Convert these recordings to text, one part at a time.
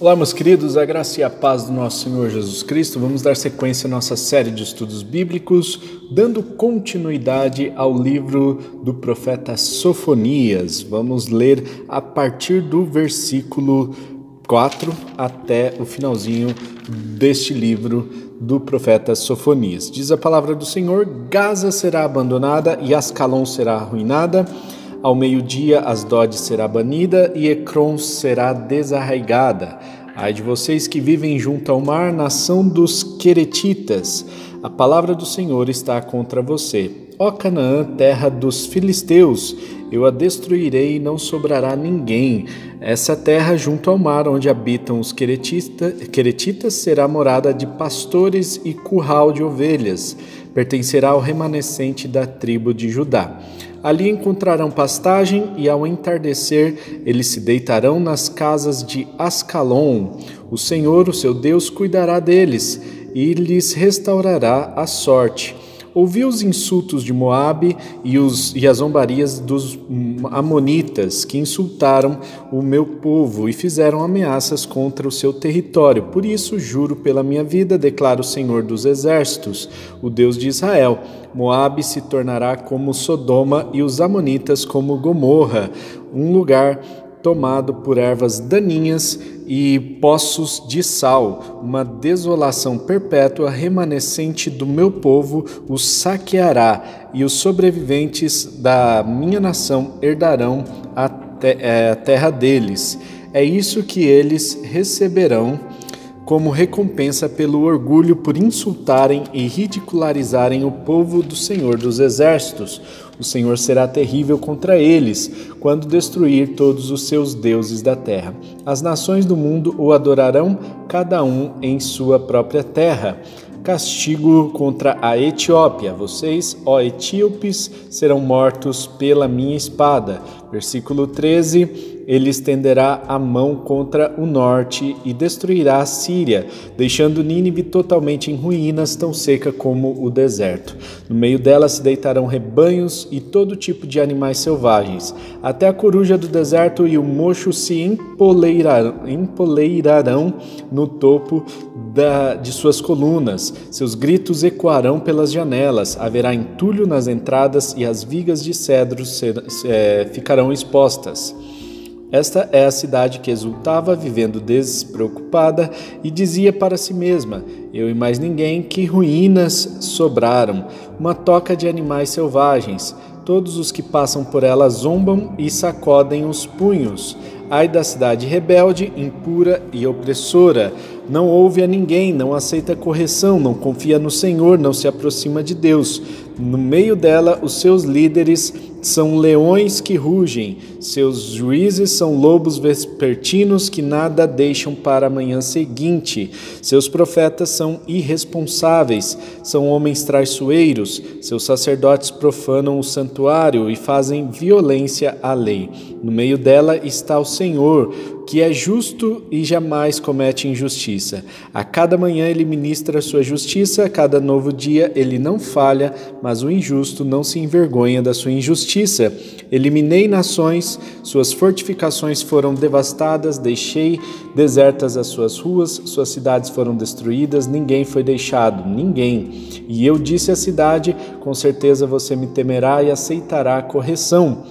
Olá, meus queridos, a graça e a paz do nosso Senhor Jesus Cristo. Vamos dar sequência à nossa série de estudos bíblicos, dando continuidade ao livro do profeta Sofonias. Vamos ler a partir do versículo 4 até o finalzinho deste livro do profeta Sofonias. Diz a palavra do Senhor: Gaza será abandonada e Ascalon será arruinada. Ao meio-dia, Asdod será banida e Ecrom será desarraigada. Ai de vocês que vivem junto ao mar, nação dos Queretitas, a palavra do Senhor está contra você. Ó Canaã, terra dos filisteus, eu a destruirei e não sobrará ninguém. Essa terra junto ao mar, onde habitam os queretitas, queretitas será morada de pastores e curral de ovelhas. Pertencerá ao remanescente da tribo de Judá. Ali encontrarão pastagem e ao entardecer eles se deitarão nas casas de Ascalon. O Senhor, o seu Deus, cuidará deles e lhes restaurará a sorte. Ouvi os insultos de Moabe e, os, e as zombarias dos amonitas que insultaram o meu povo e fizeram ameaças contra o seu território. Por isso juro pela minha vida, declara o Senhor dos exércitos, o Deus de Israel, Moabe se tornará como Sodoma e os amonitas como Gomorra, um lugar tomado por ervas daninhas e poços de sal, uma desolação perpétua remanescente do meu povo os saqueará, e os sobreviventes da minha nação herdarão a, te é, a terra deles. É isso que eles receberão como recompensa pelo orgulho por insultarem e ridicularizarem o povo do Senhor dos Exércitos. O Senhor será terrível contra eles, quando destruir todos os seus deuses da terra. As nações do mundo o adorarão, cada um em sua própria terra castigo contra a Etiópia. Vocês, ó etíopes, serão mortos pela minha espada. Versículo 13 ele estenderá a mão contra o norte e destruirá a Síria, deixando Nínive totalmente em ruínas, tão seca como o deserto. No meio dela se deitarão rebanhos e todo tipo de animais selvagens. Até a coruja do deserto e o mocho se empoleirarão, empoleirarão no topo da, de suas colunas. Seus gritos ecoarão pelas janelas. Haverá entulho nas entradas e as vigas de cedro ser, é, ficarão expostas. Esta é a cidade que exultava, vivendo despreocupada, e dizia para si mesma: Eu e mais ninguém, que ruínas sobraram, uma toca de animais selvagens. Todos os que passam por ela zombam e sacodem os punhos. Ai da cidade rebelde, impura e opressora. Não ouve a ninguém, não aceita correção, não confia no Senhor, não se aproxima de Deus. No meio dela, os seus líderes são leões que rugem, seus juízes são lobos vespertinos que nada deixam para a manhã seguinte. Seus profetas são irresponsáveis, são homens traiçoeiros, seus sacerdotes profanam o santuário e fazem violência à lei. No meio dela está o Senhor, que é justo e jamais comete injustiça. A cada manhã ele ministra sua justiça, a cada novo dia ele não falha, mas o injusto não se envergonha da sua injustiça. Eliminei nações, suas fortificações foram devastadas, deixei desertas as suas ruas, suas cidades foram destruídas, ninguém foi deixado, ninguém. E eu disse à cidade: com certeza você me temerá e aceitará a correção,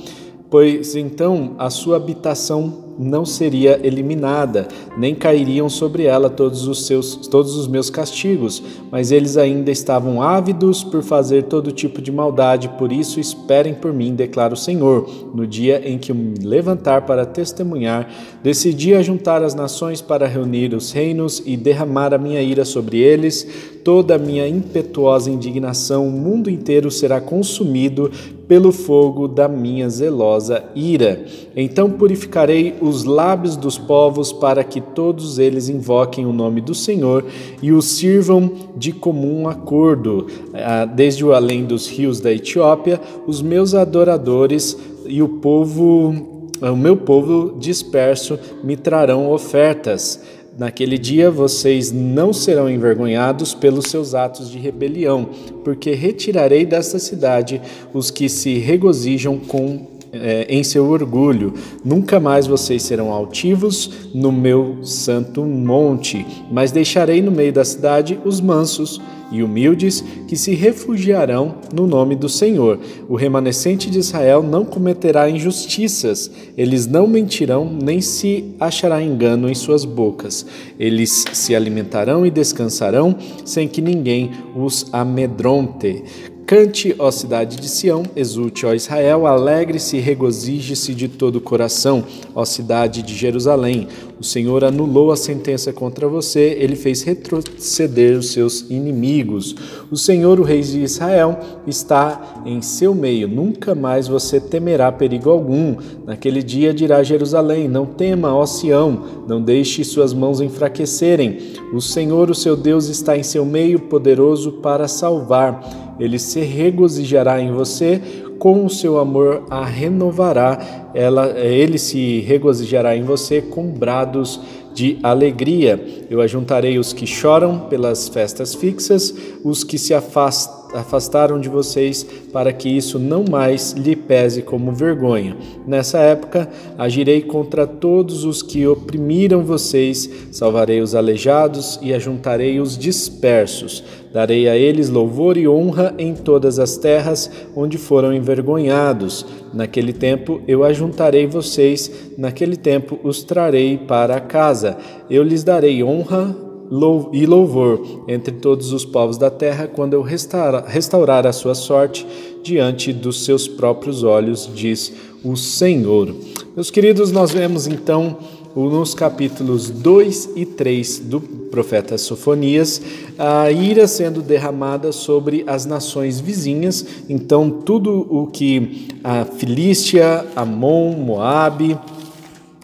pois então a sua habitação não seria eliminada, nem cairiam sobre ela todos os seus todos os meus castigos, mas eles ainda estavam ávidos por fazer todo tipo de maldade, por isso esperem por mim, declara o Senhor. No dia em que me levantar para testemunhar, decidi ajuntar as nações para reunir os reinos e derramar a minha ira sobre eles, toda a minha impetuosa indignação, o mundo inteiro será consumido pelo fogo da minha zelosa ira. Então purificarei os lábios dos povos para que todos eles invoquem o nome do Senhor e o sirvam de comum acordo. Ah, desde o além dos rios da Etiópia, os meus adoradores e o povo, o meu povo disperso me trarão ofertas. Naquele dia vocês não serão envergonhados pelos seus atos de rebelião, porque retirarei desta cidade os que se regozijam com é, em seu orgulho. Nunca mais vocês serão altivos no meu santo monte, mas deixarei no meio da cidade os mansos e humildes que se refugiarão no nome do Senhor. O remanescente de Israel não cometerá injustiças, eles não mentirão, nem se achará engano em suas bocas. Eles se alimentarão e descansarão, sem que ninguém os amedronte. Cante, ó cidade de Sião, exulte, ó Israel, alegre-se e regozije-se de todo o coração, ó cidade de Jerusalém. O Senhor anulou a sentença contra você, ele fez retroceder os seus inimigos. O Senhor, o Rei de Israel, está em seu meio. Nunca mais você temerá perigo algum. Naquele dia dirá Jerusalém: Não tema, ó Sião, não deixe suas mãos enfraquecerem. O Senhor, o seu Deus, está em seu meio, poderoso para salvar. Ele se regozijará em você, com o seu amor a renovará. Ela, ele se regozijará em você com brados de alegria. Eu ajuntarei os que choram pelas festas fixas, os que se afastam afastaram de vocês, para que isso não mais lhe pese como vergonha. Nessa época, agirei contra todos os que oprimiram vocês, salvarei os aleijados e ajuntarei os dispersos. Darei a eles louvor e honra em todas as terras onde foram envergonhados. Naquele tempo eu ajuntarei vocês, naquele tempo os trarei para casa. Eu lhes darei honra, e louvor entre todos os povos da terra quando eu restaurar, a sua sorte diante dos seus próprios olhos, diz o Senhor. Meus queridos, nós vemos então nos capítulos 2 e 3 do profeta Sofonias, a ira sendo derramada sobre as nações vizinhas. Então, tudo o que a Filístia, Amon, Moabe,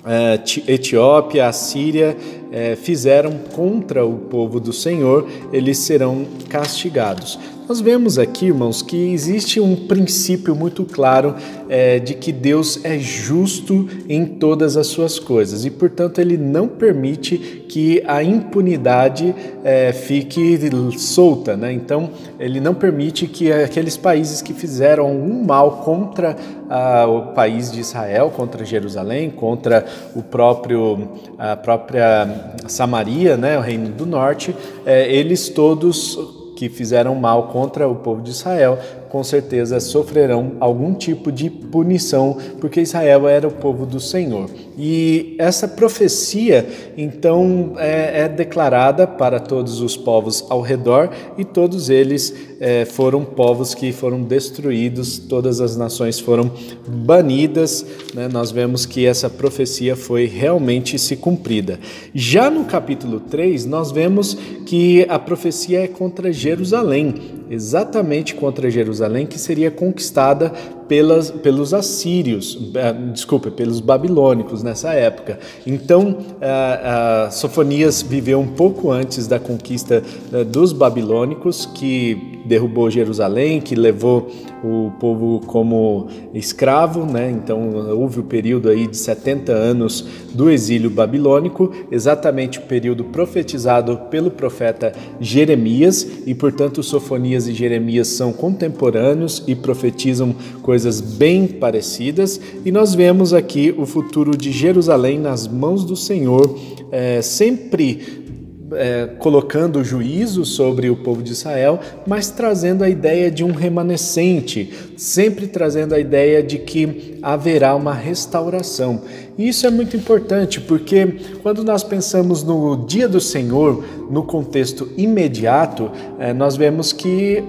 eh, Etiópia, Assíria é, fizeram contra o povo do Senhor, eles serão castigados. Nós vemos aqui, irmãos, que existe um princípio muito claro é, de que Deus é justo em todas as suas coisas e, portanto, Ele não permite que a impunidade é, fique solta. Né? Então, Ele não permite que aqueles países que fizeram um mal contra a, o país de Israel, contra Jerusalém, contra o próprio, a própria Samaria, né, o reino do norte, é, eles todos que fizeram mal contra o povo de Israel, com certeza sofrerão algum tipo de punição, porque Israel era o povo do Senhor. E essa profecia, então, é, é declarada para todos os povos ao redor, e todos eles é, foram povos que foram destruídos, todas as nações foram banidas. Né? Nós vemos que essa profecia foi realmente se cumprida. Já no capítulo 3, nós vemos que a profecia é contra Jerusalém, exatamente contra Jerusalém, que seria conquistada pelas, pelos assírios, eh, desculpa, pelos babilônicos nessa época. Então, a, a Sofonias viveu um pouco antes da conquista eh, dos babilônicos, que derrubou Jerusalém, que levou o povo como escravo, né? Então houve o período aí de 70 anos do exílio babilônico, exatamente o período profetizado pelo profeta Jeremias, e portanto Sofonias e Jeremias são contemporâneos e profetizam coisas bem parecidas, e nós vemos aqui o futuro de Jerusalém nas mãos do Senhor, é, sempre é, colocando juízo sobre o povo de Israel, mas trazendo a ideia de um remanescente, sempre trazendo a ideia de que haverá uma restauração. E isso é muito importante porque quando nós pensamos no dia do Senhor, no contexto imediato, é, nós vemos que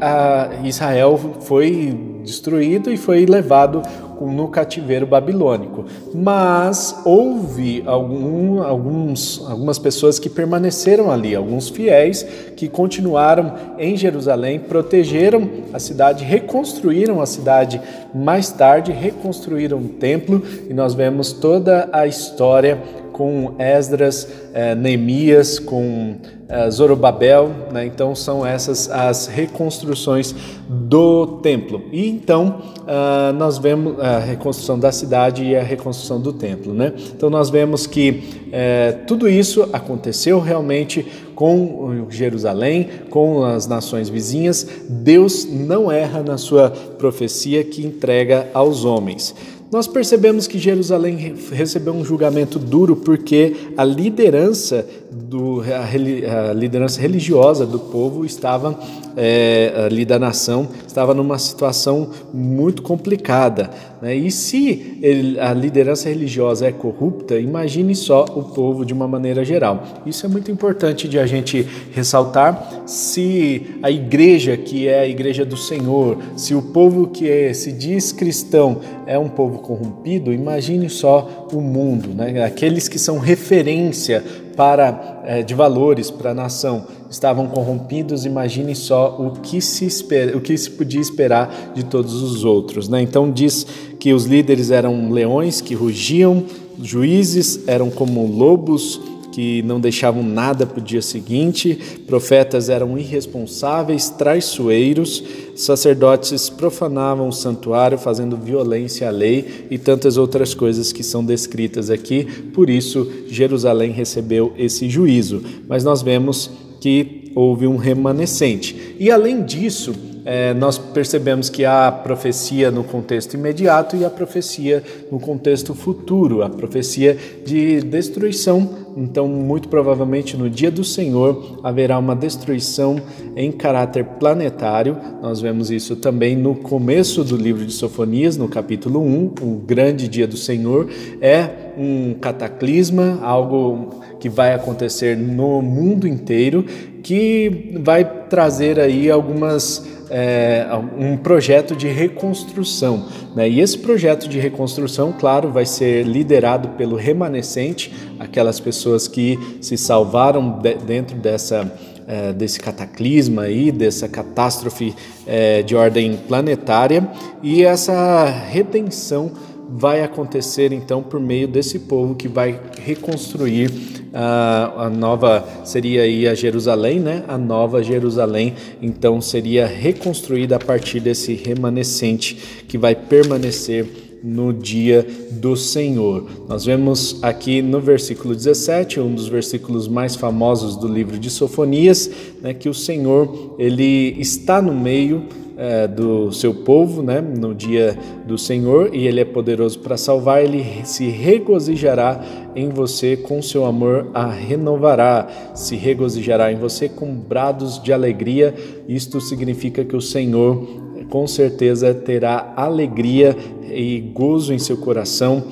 Israel foi destruído e foi levado no cativeiro babilônico. Mas houve algum, alguns, algumas pessoas que permaneceram ali, alguns fiéis que continuaram em Jerusalém, protegeram a cidade, reconstruíram a cidade mais tarde, reconstruíram o templo e nós vemos toda a história com Esdras, eh, Neemias, com eh, Zorobabel, né? então são essas as reconstruções do templo. E então uh, nós vemos a reconstrução da cidade e a reconstrução do templo. Né? Então nós vemos que eh, tudo isso aconteceu realmente com Jerusalém, com as nações vizinhas. Deus não erra na sua profecia que entrega aos homens. Nós percebemos que Jerusalém recebeu um julgamento duro porque a liderança, do, a, a liderança religiosa do povo estava, é, ali da nação, estava numa situação muito complicada. Né? E se ele, a liderança religiosa é corrupta, imagine só o povo de uma maneira geral. Isso é muito importante de a gente ressaltar. Se a igreja, que é a igreja do Senhor, se o povo que é, se diz cristão é um povo corrompido, imagine só o mundo, né? aqueles que são referência para é, de valores para a nação estavam corrompidos, imagine só o que se espera, o que se podia esperar de todos os outros, né? Então diz que os líderes eram leões que rugiam, juízes eram como lobos que não deixavam nada para o dia seguinte, profetas eram irresponsáveis, traiçoeiros, sacerdotes profanavam o santuário, fazendo violência à lei e tantas outras coisas que são descritas aqui. Por isso, Jerusalém recebeu esse juízo. Mas nós vemos que houve um remanescente. E além disso, é, nós percebemos que há a profecia no contexto imediato e a profecia no contexto futuro, a profecia de destruição. Então, muito provavelmente no dia do Senhor haverá uma destruição em caráter planetário. Nós vemos isso também no começo do livro de Sofonias, no capítulo 1, o grande dia do Senhor. É um cataclisma, algo que vai acontecer no mundo inteiro, que vai trazer aí algumas é, um projeto de reconstrução. Né? E esse projeto de reconstrução, claro, vai ser liderado pelo remanescente, aquelas pessoas que se salvaram de, dentro dessa, é, desse cataclisma aí, dessa catástrofe é, de ordem planetária, e essa redenção vai acontecer então por meio desse povo que vai reconstruir uh, a nova seria aí a Jerusalém, né? A nova Jerusalém, então seria reconstruída a partir desse remanescente que vai permanecer no dia do Senhor. Nós vemos aqui no versículo 17, um dos versículos mais famosos do livro de Sofonias, né, que o Senhor ele está no meio é, do seu povo, né, no dia do Senhor, e Ele é poderoso para salvar, Ele se regozijará em você com seu amor, a renovará, se regozijará em você com brados de alegria. Isto significa que o Senhor com certeza terá alegria e gozo em seu coração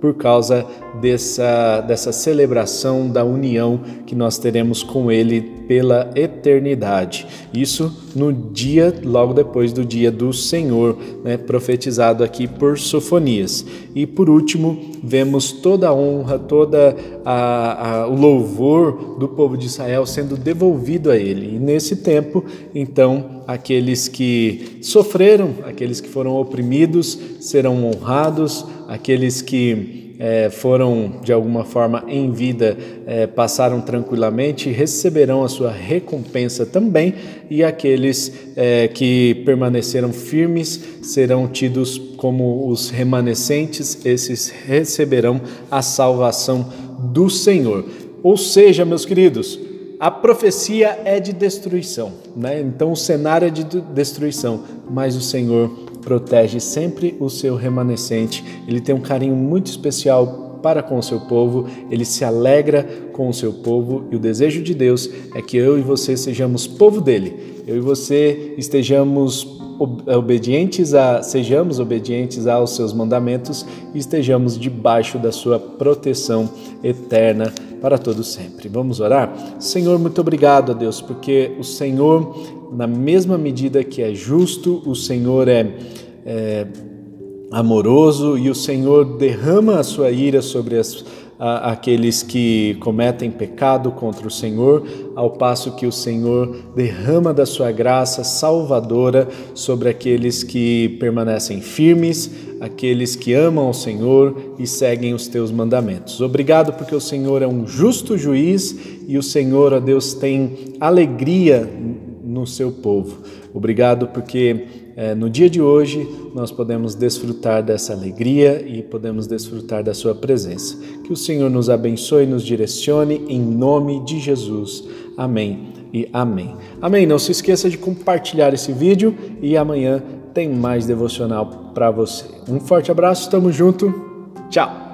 por causa dessa, dessa celebração da união que nós teremos com Ele pela eternidade. Isso no dia, logo depois do dia do Senhor, né, profetizado aqui por Sofonias. E por último, vemos toda a honra, a, o louvor do povo de Israel sendo devolvido a Ele. E nesse tempo, então, aqueles que sofreram, aqueles que foram oprimidos, serão honrados aqueles que é, foram de alguma forma em vida, é, passaram tranquilamente, receberão a sua recompensa também, e aqueles é, que permaneceram firmes serão tidos como os remanescentes, esses receberão a salvação do Senhor. Ou seja, meus queridos, a profecia é de destruição, né? então o cenário é de destruição, mas o Senhor protege sempre o seu remanescente. Ele tem um carinho muito especial para com o seu povo, ele se alegra com o seu povo e o desejo de Deus é que eu e você sejamos povo dele. Eu e você estejamos obedientes a sejamos obedientes aos seus mandamentos e estejamos debaixo da sua proteção eterna para todo sempre. Vamos orar? Senhor, muito obrigado a Deus, porque o Senhor na mesma medida que é justo, o Senhor é, é amoroso e o Senhor derrama a sua ira sobre as, aqueles que cometem pecado contra o Senhor, ao passo que o Senhor derrama da sua graça salvadora sobre aqueles que permanecem firmes, aqueles que amam o Senhor e seguem os teus mandamentos. Obrigado porque o Senhor é um justo juiz e o Senhor, ó Deus, tem alegria no seu povo. Obrigado porque é, no dia de hoje nós podemos desfrutar dessa alegria e podemos desfrutar da Sua presença. Que o Senhor nos abençoe e nos direcione em nome de Jesus. Amém e amém. Amém. Não se esqueça de compartilhar esse vídeo e amanhã tem mais devocional para você. Um forte abraço, tamo junto. Tchau.